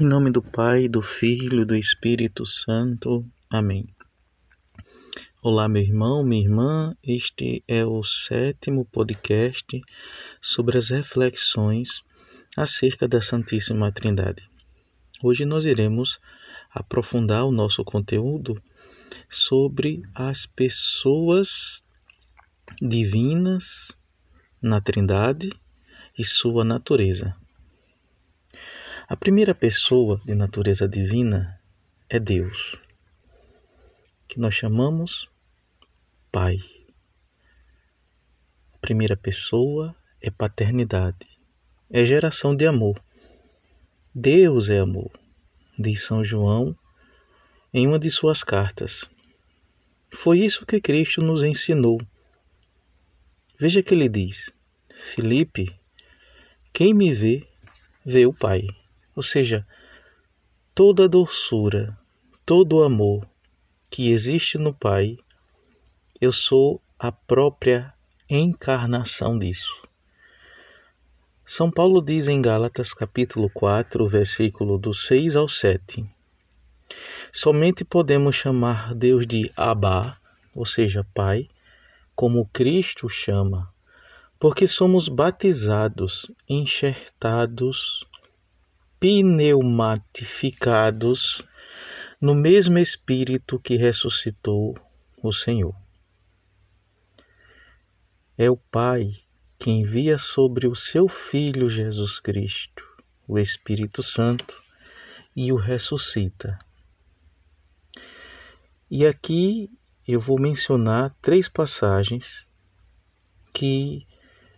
Em nome do Pai, do Filho e do Espírito Santo. Amém. Olá, meu irmão, minha irmã. Este é o sétimo podcast sobre as reflexões acerca da Santíssima Trindade. Hoje nós iremos aprofundar o nosso conteúdo sobre as pessoas divinas na Trindade e sua natureza. A primeira pessoa de natureza divina é Deus, que nós chamamos Pai. A primeira pessoa é paternidade, é geração de amor. Deus é amor, diz São João em uma de suas cartas. Foi isso que Cristo nos ensinou. Veja que ele diz: Filipe, quem me vê, vê o Pai. Ou seja, toda a doçura, todo o amor que existe no Pai, eu sou a própria encarnação disso. São Paulo diz em Gálatas capítulo 4, versículo do 6 ao 7. Somente podemos chamar Deus de Abá, ou seja, Pai, como Cristo chama, porque somos batizados, enxertados pneumatificados no mesmo Espírito que ressuscitou o Senhor. É o Pai que envia sobre o seu Filho Jesus Cristo o Espírito Santo e o ressuscita. E aqui eu vou mencionar três passagens que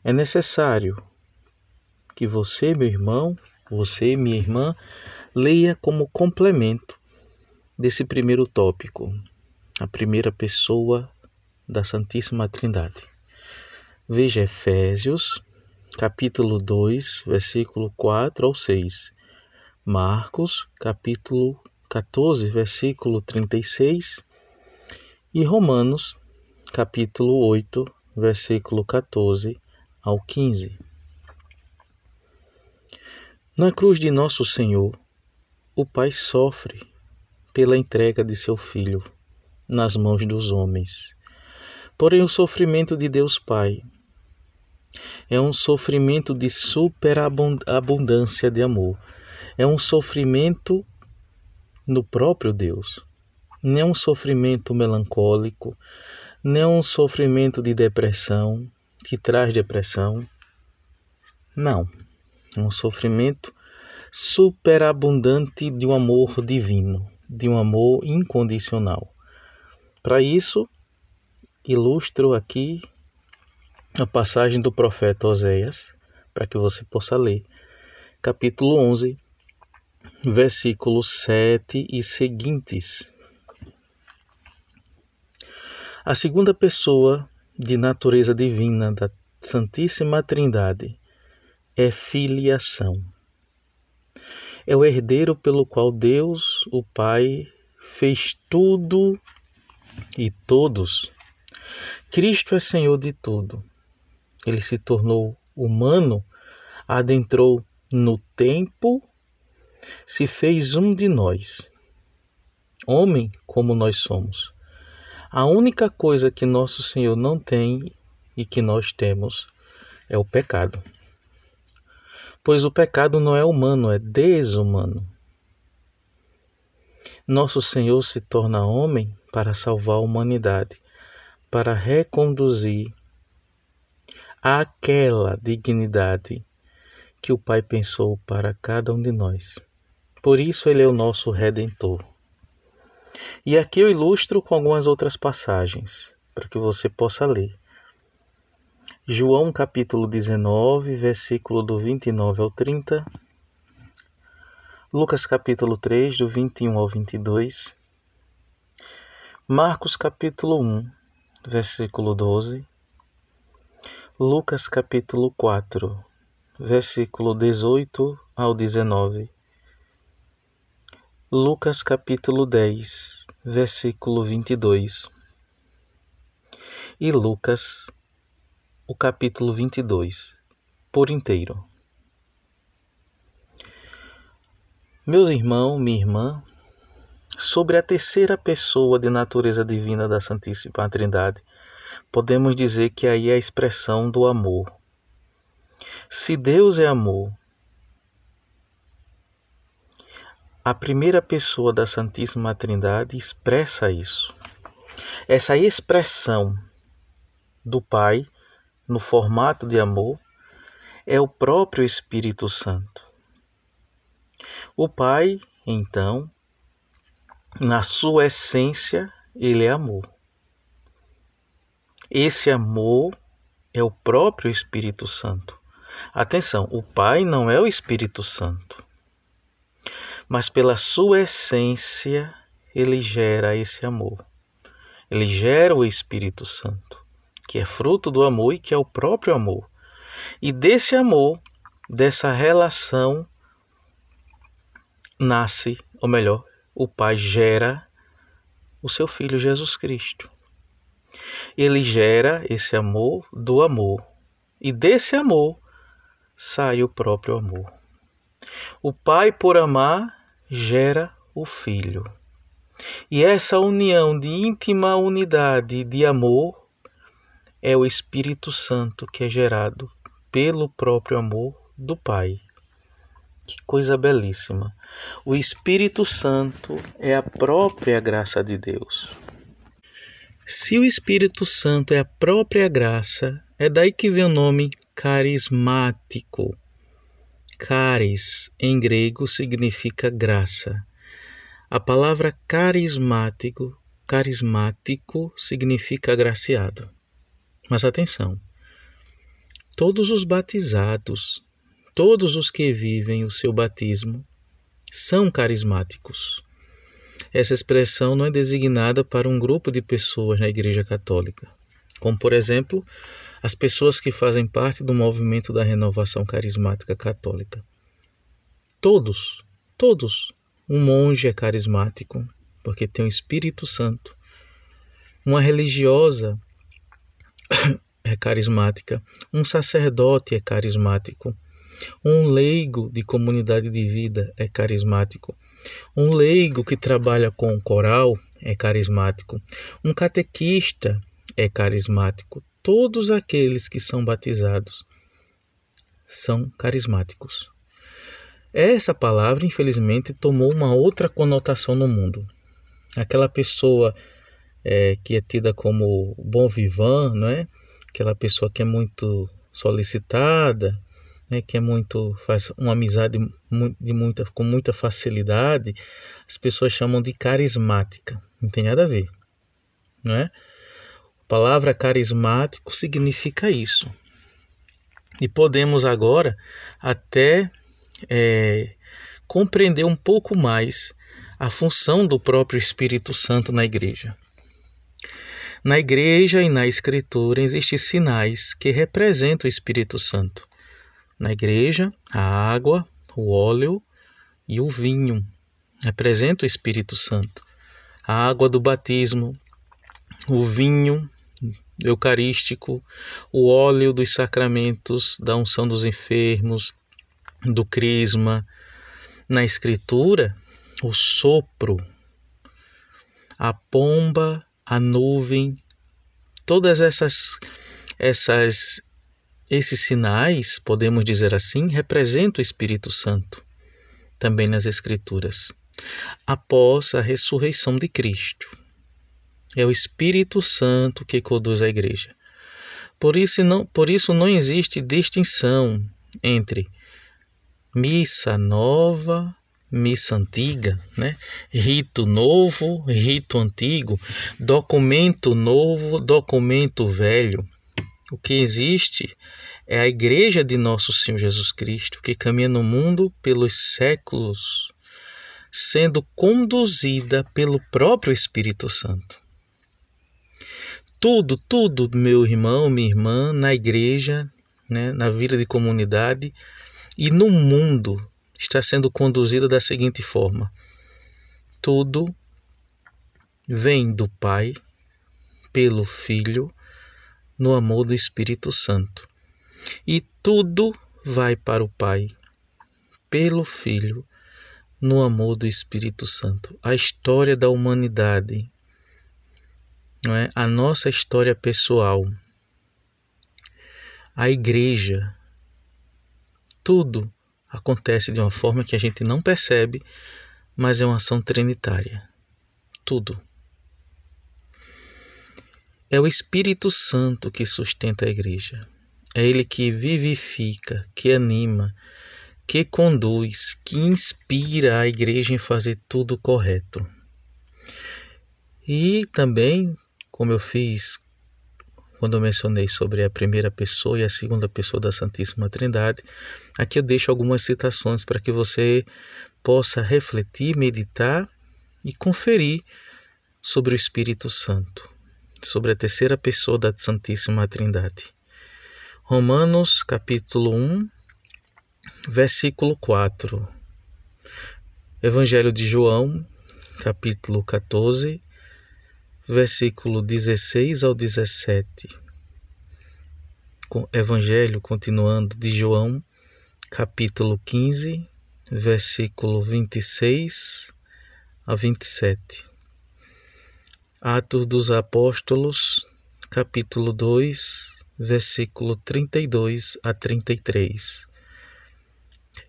é necessário que você, meu irmão, você, minha irmã, leia como complemento desse primeiro tópico, a primeira pessoa da Santíssima Trindade. Veja Efésios, capítulo 2, versículo 4 ao 6. Marcos, capítulo 14, versículo 36. E Romanos, capítulo 8, versículo 14 ao 15. Na cruz de Nosso Senhor, o Pai sofre pela entrega de seu Filho nas mãos dos homens. Porém, o sofrimento de Deus Pai é um sofrimento de superabundância de amor. É um sofrimento no próprio Deus. Não é um sofrimento melancólico, não é um sofrimento de depressão, que traz depressão. Não um sofrimento superabundante de um amor divino, de um amor incondicional. Para isso, ilustro aqui a passagem do profeta Oséias, para que você possa ler, capítulo 11, versículos 7 e seguintes. A segunda pessoa de natureza divina da Santíssima Trindade é filiação. É o herdeiro pelo qual Deus, o Pai, fez tudo e todos. Cristo é Senhor de tudo. Ele se tornou humano, adentrou no tempo, se fez um de nós, homem como nós somos. A única coisa que nosso Senhor não tem e que nós temos é o pecado pois o pecado não é humano, é desumano. Nosso Senhor se torna homem para salvar a humanidade, para reconduzir àquela dignidade que o Pai pensou para cada um de nós. Por isso ele é o nosso redentor. E aqui eu ilustro com algumas outras passagens, para que você possa ler. João capítulo 19, versículo do 29 ao 30. Lucas capítulo 3, do 21 ao 22. Marcos capítulo 1, versículo 12. Lucas capítulo 4, versículo 18 ao 19. Lucas capítulo 10, versículo 22. E Lucas o capítulo 22 por inteiro. Meus irmãos, minha irmã, sobre a terceira pessoa de natureza divina da Santíssima Trindade, podemos dizer que aí é a expressão do amor. Se Deus é amor, a primeira pessoa da Santíssima Trindade expressa isso. Essa expressão do Pai no formato de amor é o próprio Espírito Santo. O Pai, então, na sua essência, ele é amor. Esse amor é o próprio Espírito Santo. Atenção, o Pai não é o Espírito Santo, mas pela sua essência ele gera esse amor. Ele gera o Espírito Santo, que é fruto do amor e que é o próprio amor. E desse amor, dessa relação, nasce, ou melhor, o Pai gera o seu Filho Jesus Cristo. Ele gera esse amor do amor. E desse amor sai o próprio amor. O Pai, por amar, gera o Filho. E essa união de íntima unidade de amor é o Espírito Santo que é gerado pelo próprio amor do Pai. Que coisa belíssima! O Espírito Santo é a própria graça de Deus. Se o Espírito Santo é a própria graça, é daí que vem o nome carismático. Caris, em grego, significa graça. A palavra carismático, carismático significa agraciado. Mas atenção, Todos os batizados, todos os que vivem o seu batismo, são carismáticos. Essa expressão não é designada para um grupo de pessoas na Igreja Católica, como, por exemplo, as pessoas que fazem parte do movimento da renovação carismática católica. Todos, todos. Um monge é carismático, porque tem o Espírito Santo. Uma religiosa é carismática, um sacerdote é carismático, um leigo de comunidade de vida é carismático, um leigo que trabalha com coral é carismático, um catequista é carismático. Todos aqueles que são batizados são carismáticos. Essa palavra, infelizmente, tomou uma outra conotação no mundo. Aquela pessoa é, que é tida como bom vivant, não é? aquela pessoa que é muito solicitada, né, que é muito faz uma amizade de muita, com muita facilidade, as pessoas chamam de carismática. Não tem nada a ver, não é? A palavra carismático significa isso. E podemos agora até é, compreender um pouco mais a função do próprio Espírito Santo na igreja. Na igreja e na escritura existem sinais que representam o Espírito Santo. Na igreja, a água, o óleo e o vinho representam o Espírito Santo. A água do batismo, o vinho eucarístico, o óleo dos sacramentos, da unção dos enfermos, do crisma. Na escritura, o sopro, a pomba a nuvem, todas essas essas esses sinais, podemos dizer assim, representam o Espírito Santo também nas escrituras. Após a ressurreição de Cristo, é o Espírito Santo que conduz a igreja. Por isso não, por isso não existe distinção entre missa nova missa antiga, né? rito novo, rito antigo, documento novo, documento velho. O que existe é a igreja de nosso Senhor Jesus Cristo, que caminha no mundo pelos séculos, sendo conduzida pelo próprio Espírito Santo. Tudo, tudo, meu irmão, minha irmã, na igreja, né, na vida de comunidade e no mundo está sendo conduzida da seguinte forma: tudo vem do Pai, pelo Filho, no amor do Espírito Santo. E tudo vai para o Pai, pelo Filho, no amor do Espírito Santo. A história da humanidade, não é? A nossa história pessoal, a igreja, tudo acontece de uma forma que a gente não percebe, mas é uma ação trinitária. Tudo. É o Espírito Santo que sustenta a igreja. É ele que vivifica, que anima, que conduz, que inspira a igreja em fazer tudo correto. E também, como eu fiz quando eu mencionei sobre a primeira pessoa e a segunda pessoa da Santíssima Trindade, aqui eu deixo algumas citações para que você possa refletir, meditar e conferir sobre o Espírito Santo, sobre a terceira pessoa da Santíssima Trindade. Romanos capítulo 1, versículo 4. Evangelho de João, capítulo 14, versículo 16 ao 17. Evangelho continuando de João, capítulo 15, versículo 26 a 27. Atos dos Apóstolos, capítulo 2, versículo 32 a 33.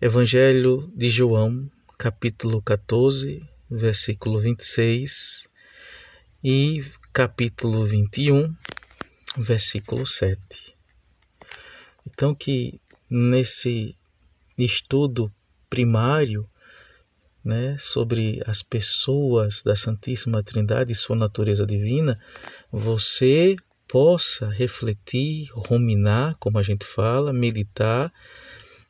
Evangelho de João, capítulo 14, versículo 26 e capítulo 21, versículo 7. Então que nesse estudo primário, né, sobre as pessoas da Santíssima Trindade e sua natureza divina, você possa refletir, ruminar, como a gente fala, meditar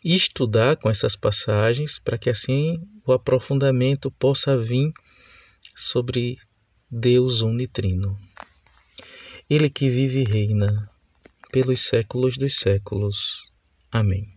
estudar com essas passagens para que assim o aprofundamento possa vir sobre Deus unitrino. Ele que vive e reina pelos séculos dos séculos. Amém.